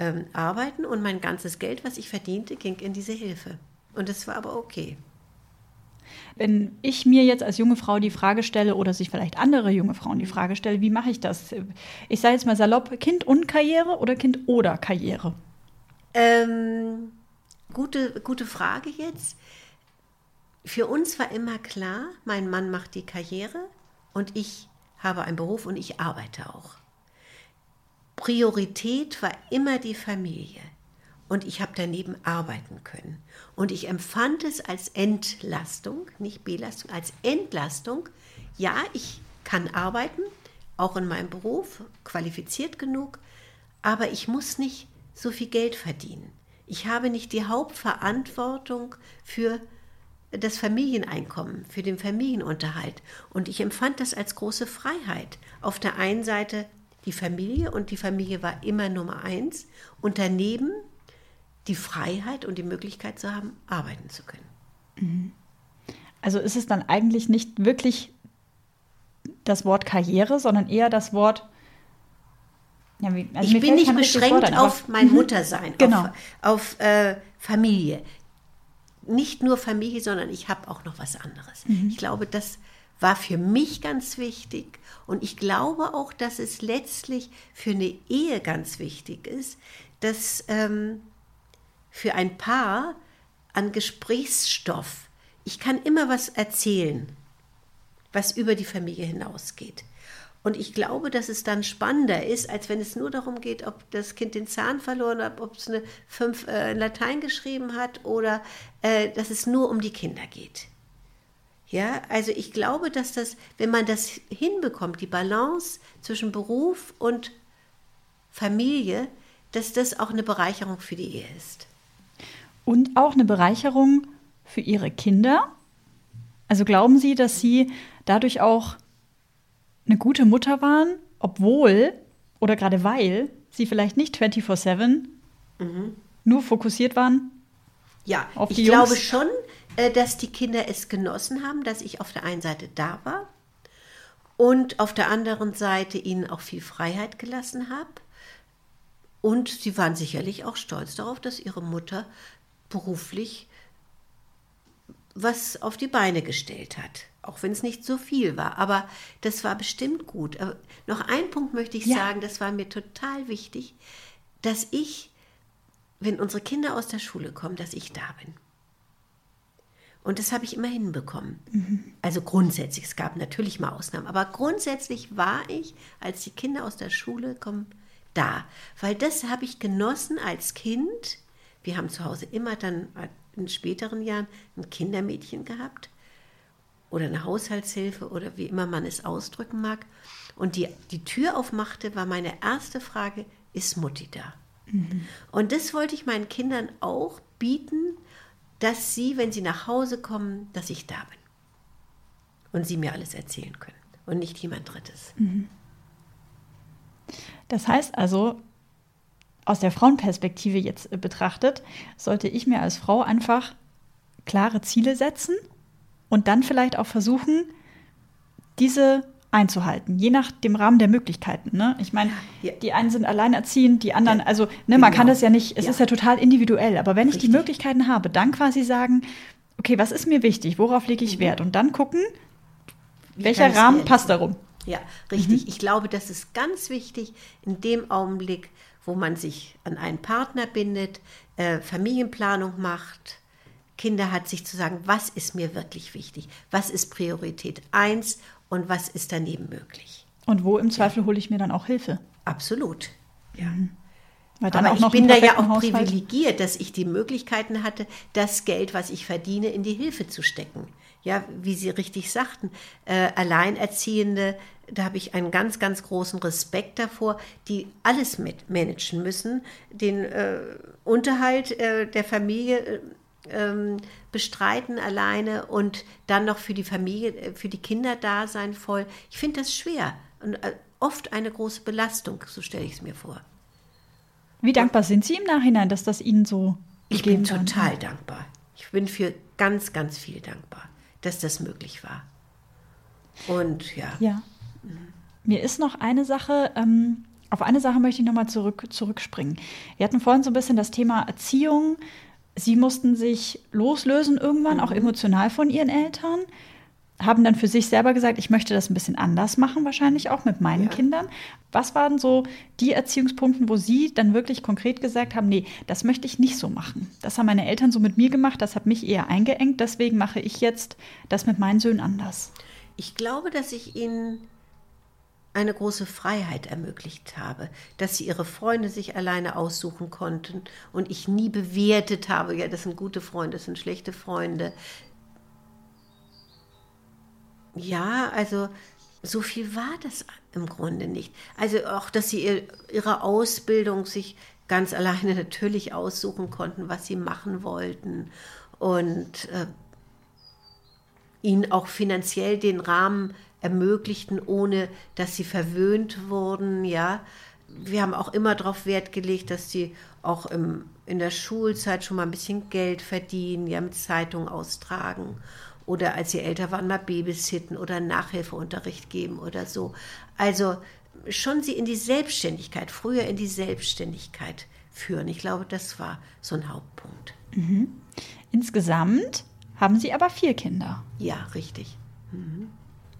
ähm, arbeiten und mein ganzes Geld, was ich verdiente, ging in diese Hilfe. Und das war aber okay. Wenn ich mir jetzt als junge Frau die Frage stelle oder sich vielleicht andere junge Frauen die Frage stelle, wie mache ich das? Ich sage jetzt mal salopp, Kind und Karriere oder Kind oder Karriere? Ähm, gute, gute Frage jetzt. Für uns war immer klar, mein Mann macht die Karriere und ich habe einen Beruf und ich arbeite auch. Priorität war immer die Familie und ich habe daneben arbeiten können. Und ich empfand es als Entlastung, nicht Belastung, als Entlastung. Ja, ich kann arbeiten, auch in meinem Beruf, qualifiziert genug, aber ich muss nicht so viel Geld verdienen. Ich habe nicht die Hauptverantwortung für das Familieneinkommen, für den Familienunterhalt. Und ich empfand das als große Freiheit. Auf der einen Seite die Familie und die Familie war immer Nummer eins und daneben die Freiheit und die Möglichkeit zu haben, arbeiten zu können. Mhm. Also ist es dann eigentlich nicht wirklich das Wort Karriere, sondern eher das Wort. Ja, wie, also ich bin nicht beschränkt ein, auf mein mhm. Muttersein, genau. auf, auf äh, Familie. Nicht nur Familie, sondern ich habe auch noch was anderes. Mhm. Ich glaube, das war für mich ganz wichtig und ich glaube auch, dass es letztlich für eine Ehe ganz wichtig ist, dass ähm, für ein Paar an Gesprächsstoff. Ich kann immer was erzählen, was über die Familie hinausgeht. Und ich glaube, dass es dann spannender ist, als wenn es nur darum geht, ob das Kind den Zahn verloren hat, ob es eine fünf äh, in Latein geschrieben hat oder äh, dass es nur um die Kinder geht. Ja, also ich glaube, dass das, wenn man das hinbekommt, die Balance zwischen Beruf und Familie, dass das auch eine Bereicherung für die Ehe ist und auch eine Bereicherung für ihre Kinder. Also glauben Sie, dass Sie dadurch auch eine gute Mutter waren, obwohl oder gerade weil Sie vielleicht nicht 24-7 mhm. nur fokussiert waren? Ja, auf die ich Jungs? glaube schon, dass die Kinder es genossen haben, dass ich auf der einen Seite da war und auf der anderen Seite ihnen auch viel Freiheit gelassen habe. Und sie waren sicherlich auch stolz darauf, dass ihre Mutter beruflich was auf die Beine gestellt hat. Auch wenn es nicht so viel war. Aber das war bestimmt gut. Aber noch ein Punkt möchte ich ja. sagen, das war mir total wichtig, dass ich, wenn unsere Kinder aus der Schule kommen, dass ich da bin. Und das habe ich immer hinbekommen. Mhm. Also grundsätzlich, es gab natürlich mal Ausnahmen, aber grundsätzlich war ich, als die Kinder aus der Schule kommen, da. Weil das habe ich genossen als Kind, wir haben zu Hause immer dann in späteren Jahren ein Kindermädchen gehabt oder eine Haushaltshilfe oder wie immer man es ausdrücken mag. Und die, die Tür aufmachte, war meine erste Frage, ist Mutti da? Mhm. Und das wollte ich meinen Kindern auch bieten, dass sie, wenn sie nach Hause kommen, dass ich da bin. Und sie mir alles erzählen können und nicht jemand Drittes. Mhm. Das heißt also, aus der Frauenperspektive jetzt äh, betrachtet, sollte ich mir als Frau einfach klare Ziele setzen und dann vielleicht auch versuchen, diese einzuhalten, je nach dem Rahmen der Möglichkeiten. Ne? Ich meine, ja. die einen sind alleinerziehend, die anderen, also ne, man kann genau. das ja nicht, es ja. ist ja total individuell, aber wenn Richtig. ich die Möglichkeiten habe, dann quasi sagen, okay, was ist mir wichtig, worauf lege ich mhm. Wert und dann gucken, Wie welcher Rahmen passt darum. Ja, richtig. Mhm. Ich glaube, das ist ganz wichtig, in dem Augenblick wo man sich an einen Partner bindet, äh, Familienplanung macht, Kinder hat, sich zu sagen, was ist mir wirklich wichtig, was ist Priorität 1 und was ist daneben möglich. Und wo im Zweifel ja. hole ich mir dann auch Hilfe? Absolut, ja. Mhm. Aber ich bin da ja auch Haushalt. privilegiert, dass ich die Möglichkeiten hatte, das Geld, was ich verdiene, in die Hilfe zu stecken. Ja, wie Sie richtig sagten, äh, Alleinerziehende da habe ich einen ganz, ganz großen Respekt davor, die alles mit managen müssen, den äh, Unterhalt äh, der Familie äh, ähm, bestreiten alleine und dann noch für die Familie, äh, für die Kinder da sein voll. Ich finde das schwer und äh, oft eine große Belastung, so stelle ich es mir vor. Wie dankbar sind Sie im Nachhinein, dass das Ihnen so Ich bin total kann? dankbar. Ich bin für ganz, ganz viel dankbar, dass das möglich war. Und ja. Ja. Mir ist noch eine Sache, ähm, auf eine Sache möchte ich nochmal zurück, zurückspringen. Wir hatten vorhin so ein bisschen das Thema Erziehung. Sie mussten sich loslösen irgendwann, mhm. auch emotional von ihren Eltern haben dann für sich selber gesagt, ich möchte das ein bisschen anders machen, wahrscheinlich auch mit meinen ja. Kindern. Was waren so die Erziehungspunkte, wo Sie dann wirklich konkret gesagt haben, nee, das möchte ich nicht so machen. Das haben meine Eltern so mit mir gemacht, das hat mich eher eingeengt, deswegen mache ich jetzt das mit meinen Söhnen anders. Ich glaube, dass ich ihnen eine große Freiheit ermöglicht habe, dass sie ihre Freunde sich alleine aussuchen konnten und ich nie bewertet habe, ja, das sind gute Freunde, das sind schlechte Freunde, ja, also so viel war das im Grunde nicht. Also auch, dass sie ihre Ausbildung sich ganz alleine natürlich aussuchen konnten, was sie machen wollten und äh, ihnen auch finanziell den Rahmen ermöglichten, ohne dass sie verwöhnt wurden. Ja, wir haben auch immer darauf Wert gelegt, dass sie auch im, in der Schulzeit schon mal ein bisschen Geld verdienen, ja, mit Zeitung austragen oder als sie älter waren, mal Babysitten oder Nachhilfeunterricht geben oder so. Also schon sie in die Selbstständigkeit, früher in die Selbstständigkeit führen. Ich glaube, das war so ein Hauptpunkt. Mhm. Insgesamt haben Sie aber vier Kinder. Ja, richtig. Mhm.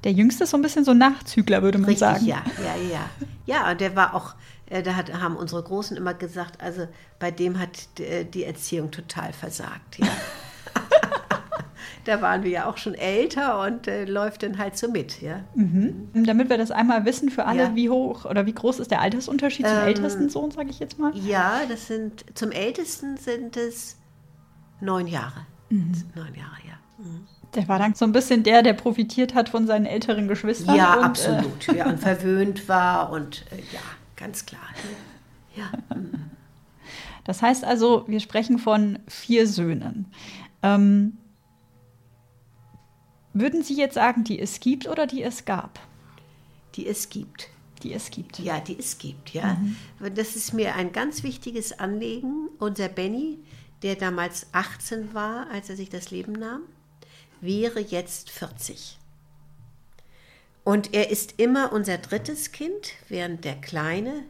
Der jüngste ist so ein bisschen so Nachzügler, würde man richtig, sagen. Ja, ja, ja. Ja, und der war auch, äh, da hat, haben unsere Großen immer gesagt, also bei dem hat äh, die Erziehung total versagt. Ja. da waren wir ja auch schon älter und äh, läuft dann halt so mit. Ja. Mhm. Damit wir das einmal wissen für alle, ja. wie hoch oder wie groß ist der Altersunterschied zum ähm, ältesten Sohn, sage ich jetzt mal? Ja, das sind zum ältesten sind es neun Jahre. Mhm. Neun Jahre, ja. Mhm. Der war dann so ein bisschen der, der profitiert hat von seinen älteren Geschwistern. Ja, und, äh, absolut. Äh, ja, und verwöhnt war und äh, ja, ganz klar. Ja. Das heißt also, wir sprechen von vier Söhnen. Ähm, würden Sie jetzt sagen, die es gibt oder die es gab? Die es gibt. Die es gibt. Ja, die es gibt, ja. Mhm. Das ist mir ein ganz wichtiges Anliegen. Unser Benny, der damals 18 war, als er sich das Leben nahm, wäre jetzt 40. Und er ist immer unser drittes Kind, während der Kleine,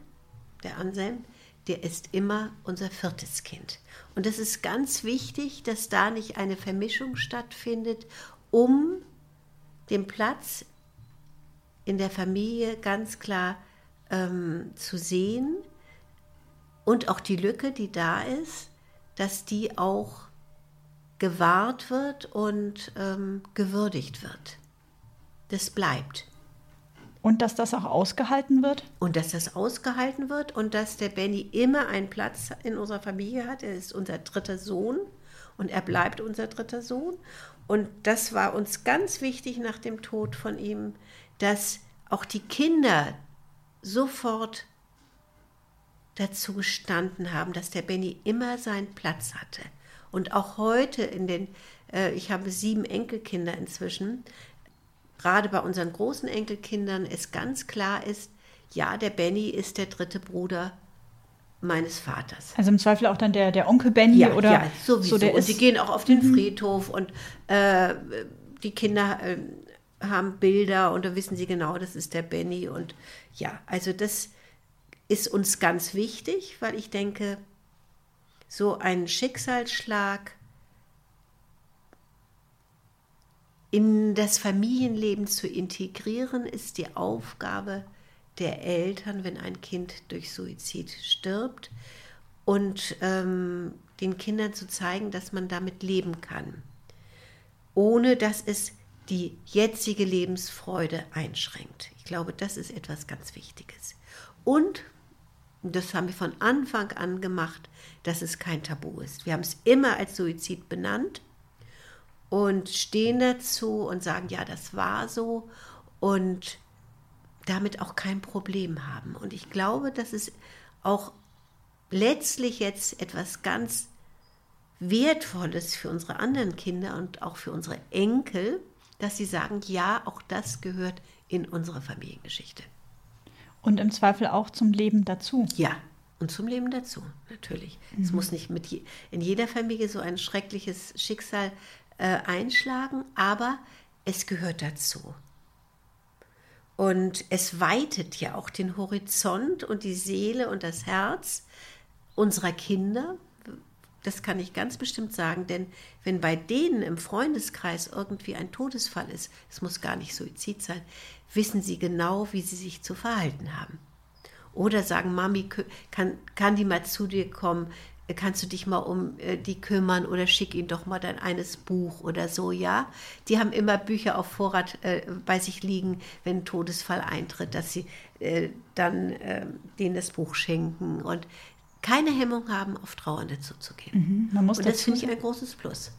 der Anselm, der ist immer unser viertes Kind. Und es ist ganz wichtig, dass da nicht eine Vermischung stattfindet um den Platz in der Familie ganz klar ähm, zu sehen und auch die Lücke, die da ist, dass die auch gewahrt wird und ähm, gewürdigt wird. Das bleibt. Und dass das auch ausgehalten wird? Und dass das ausgehalten wird und dass der Benny immer einen Platz in unserer Familie hat. Er ist unser dritter Sohn und er bleibt unser dritter Sohn. Und das war uns ganz wichtig nach dem Tod von ihm, dass auch die Kinder sofort dazu gestanden haben, dass der Benny immer seinen Platz hatte. Und auch heute in den, äh, ich habe sieben Enkelkinder inzwischen, gerade bei unseren großen Enkelkindern es ganz klar ist, ja, der Benny ist der dritte Bruder meines Vaters. Also im Zweifel auch dann der, der Onkel Benny ja, oder ja, sowieso. So, und sie gehen auch auf den mhm. Friedhof und äh, die Kinder äh, haben Bilder und da wissen sie genau, das ist der Benny. Und ja, also das ist uns ganz wichtig, weil ich denke, so ein Schicksalsschlag in das Familienleben zu integrieren, ist die Aufgabe der Eltern, wenn ein Kind durch Suizid stirbt und ähm, den Kindern zu zeigen, dass man damit leben kann, ohne dass es die jetzige Lebensfreude einschränkt. Ich glaube, das ist etwas ganz Wichtiges. Und, das haben wir von Anfang an gemacht, dass es kein Tabu ist. Wir haben es immer als Suizid benannt und stehen dazu und sagen, ja, das war so. Und damit auch kein Problem haben. Und ich glaube, dass es auch letztlich jetzt etwas ganz Wertvolles für unsere anderen Kinder und auch für unsere Enkel, dass sie sagen, ja, auch das gehört in unsere Familiengeschichte. Und im Zweifel auch zum Leben dazu. Ja, und zum Leben dazu, natürlich. Mhm. Es muss nicht mit je, in jeder Familie so ein schreckliches Schicksal äh, einschlagen, aber es gehört dazu. Und es weitet ja auch den Horizont und die Seele und das Herz unserer Kinder, Das kann ich ganz bestimmt sagen, denn wenn bei denen im Freundeskreis irgendwie ein Todesfall ist, es muss gar nicht Suizid sein, wissen sie genau, wie sie sich zu verhalten haben. Oder sagen, Mami, kann, kann die mal zu dir kommen? Kannst du dich mal um äh, die kümmern oder schick ihnen doch mal dein eines Buch oder so, ja? Die haben immer Bücher auf Vorrat äh, bei sich liegen, wenn ein Todesfall eintritt, dass sie äh, dann ähm, denen das Buch schenken und keine Hemmung haben, auf Trauernde zuzugehen. Mhm. und das finde ich ein großes Plus.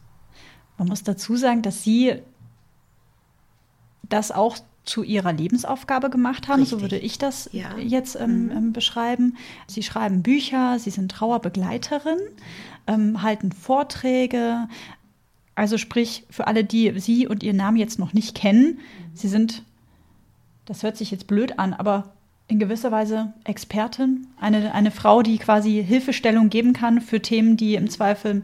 Man muss dazu sagen, dass Sie das auch zu ihrer Lebensaufgabe gemacht haben, Richtig. so würde ich das ja. jetzt ähm, mhm. Ähm, beschreiben. Sie schreiben Bücher, sie sind Trauerbegleiterin, ähm, halten Vorträge. Also sprich, für alle, die Sie und Ihren Namen jetzt noch nicht kennen, Sie sind, das hört sich jetzt blöd an, aber in gewisser Weise Expertin, eine, eine Frau, die quasi Hilfestellung geben kann für Themen, die im Zweifel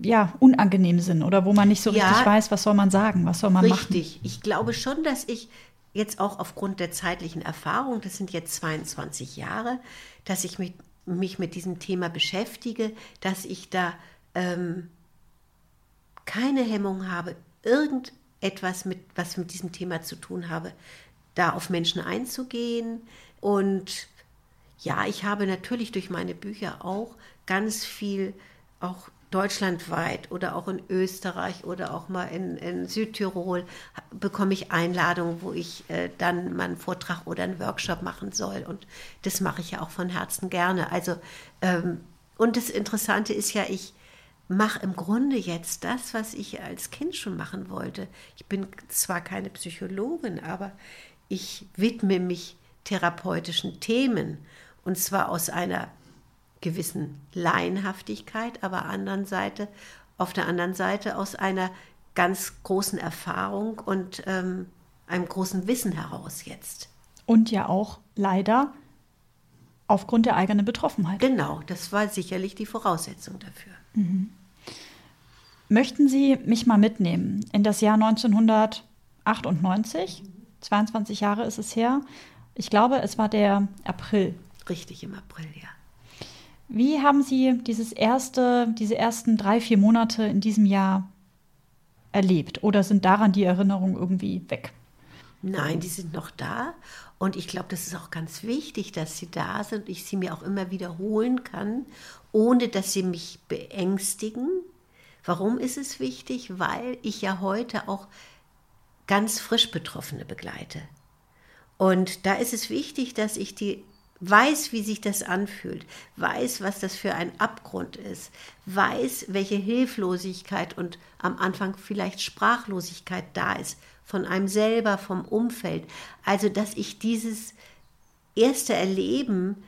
ja, unangenehm sind oder wo man nicht so ja, richtig weiß, was soll man sagen, was soll man richtig. machen. Richtig. Ich glaube schon, dass ich jetzt auch aufgrund der zeitlichen Erfahrung, das sind jetzt 22 Jahre, dass ich mich, mich mit diesem Thema beschäftige, dass ich da ähm, keine Hemmung habe, irgendetwas, mit, was mit diesem Thema zu tun habe, da auf Menschen einzugehen. Und ja, ich habe natürlich durch meine Bücher auch ganz viel auch deutschlandweit oder auch in Österreich oder auch mal in, in Südtirol bekomme ich Einladungen, wo ich äh, dann mal einen Vortrag oder einen Workshop machen soll. Und das mache ich ja auch von Herzen gerne. Also, ähm, und das Interessante ist ja, ich mache im Grunde jetzt das, was ich als Kind schon machen wollte. Ich bin zwar keine Psychologin, aber ich widme mich therapeutischen Themen. Und zwar aus einer gewissen Laienhaftigkeit, aber anderen Seite, auf der anderen Seite aus einer ganz großen Erfahrung und ähm, einem großen Wissen heraus jetzt. Und ja auch leider aufgrund der eigenen Betroffenheit. Genau, das war sicherlich die Voraussetzung dafür. Mhm. Möchten Sie mich mal mitnehmen in das Jahr 1998? 22 Jahre ist es her. Ich glaube, es war der April. Richtig, im April, ja. Wie haben Sie dieses erste, diese ersten drei, vier Monate in diesem Jahr erlebt? Oder sind daran die Erinnerungen irgendwie weg? Nein, die sind noch da. Und ich glaube, das ist auch ganz wichtig, dass sie da sind und ich sie mir auch immer wiederholen kann, ohne dass sie mich beängstigen. Warum ist es wichtig? Weil ich ja heute auch ganz frisch Betroffene begleite. Und da ist es wichtig, dass ich die weiß, wie sich das anfühlt, weiß, was das für ein Abgrund ist, weiß, welche Hilflosigkeit und am Anfang vielleicht Sprachlosigkeit da ist, von einem selber, vom Umfeld. Also, dass ich dieses erste Erleben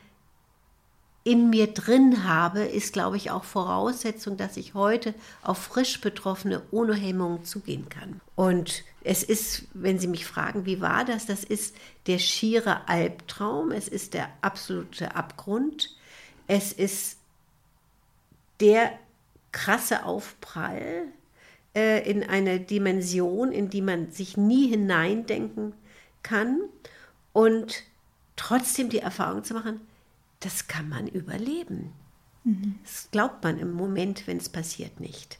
in mir drin habe, ist, glaube ich, auch Voraussetzung, dass ich heute auf frisch Betroffene ohne Hemmungen zugehen kann. Und es ist, wenn Sie mich fragen, wie war das, das ist der schiere Albtraum, es ist der absolute Abgrund, es ist der krasse Aufprall äh, in eine Dimension, in die man sich nie hineindenken kann und trotzdem die Erfahrung zu machen, das kann man überleben. Mhm. Das glaubt man im Moment, wenn es passiert, nicht.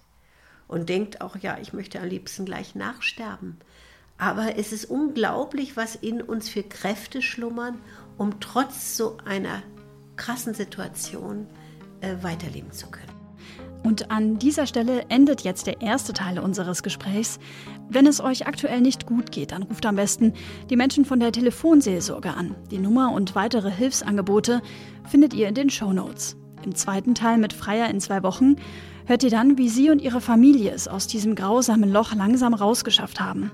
Und denkt auch, ja, ich möchte am liebsten gleich nachsterben. Aber es ist unglaublich, was in uns für Kräfte schlummern, um trotz so einer krassen Situation äh, weiterleben zu können. Und an dieser Stelle endet jetzt der erste Teil unseres Gesprächs. Wenn es euch aktuell nicht gut geht, dann ruft am besten die Menschen von der Telefonseelsorge an. Die Nummer und weitere Hilfsangebote findet ihr in den Show Notes. Im zweiten Teil mit Freier in zwei Wochen hört ihr dann, wie sie und ihre Familie es aus diesem grausamen Loch langsam rausgeschafft haben.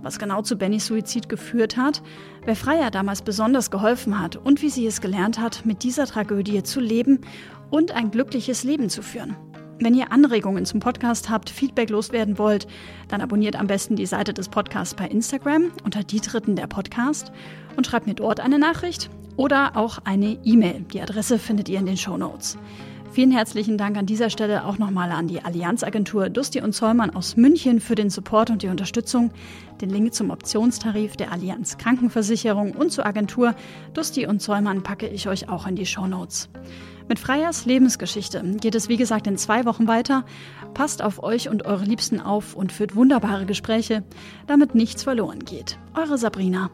Was genau zu Bennys Suizid geführt hat, wer Freier damals besonders geholfen hat und wie sie es gelernt hat, mit dieser Tragödie zu leben und ein glückliches Leben zu führen. Wenn ihr Anregungen zum Podcast habt, Feedback loswerden wollt, dann abonniert am besten die Seite des Podcasts bei Instagram unter die Dritten der Podcast und schreibt mir dort eine Nachricht oder auch eine E-Mail. Die Adresse findet ihr in den Show Notes. Vielen herzlichen Dank an dieser Stelle auch nochmal an die Allianzagentur Dusti und Zollmann aus München für den Support und die Unterstützung. Den Link zum Optionstarif der Allianz Krankenversicherung und zur Agentur Dusti und Zollmann packe ich euch auch in die Show Notes. Mit Freiers Lebensgeschichte geht es wie gesagt in zwei Wochen weiter. Passt auf euch und eure Liebsten auf und führt wunderbare Gespräche, damit nichts verloren geht. Eure Sabrina.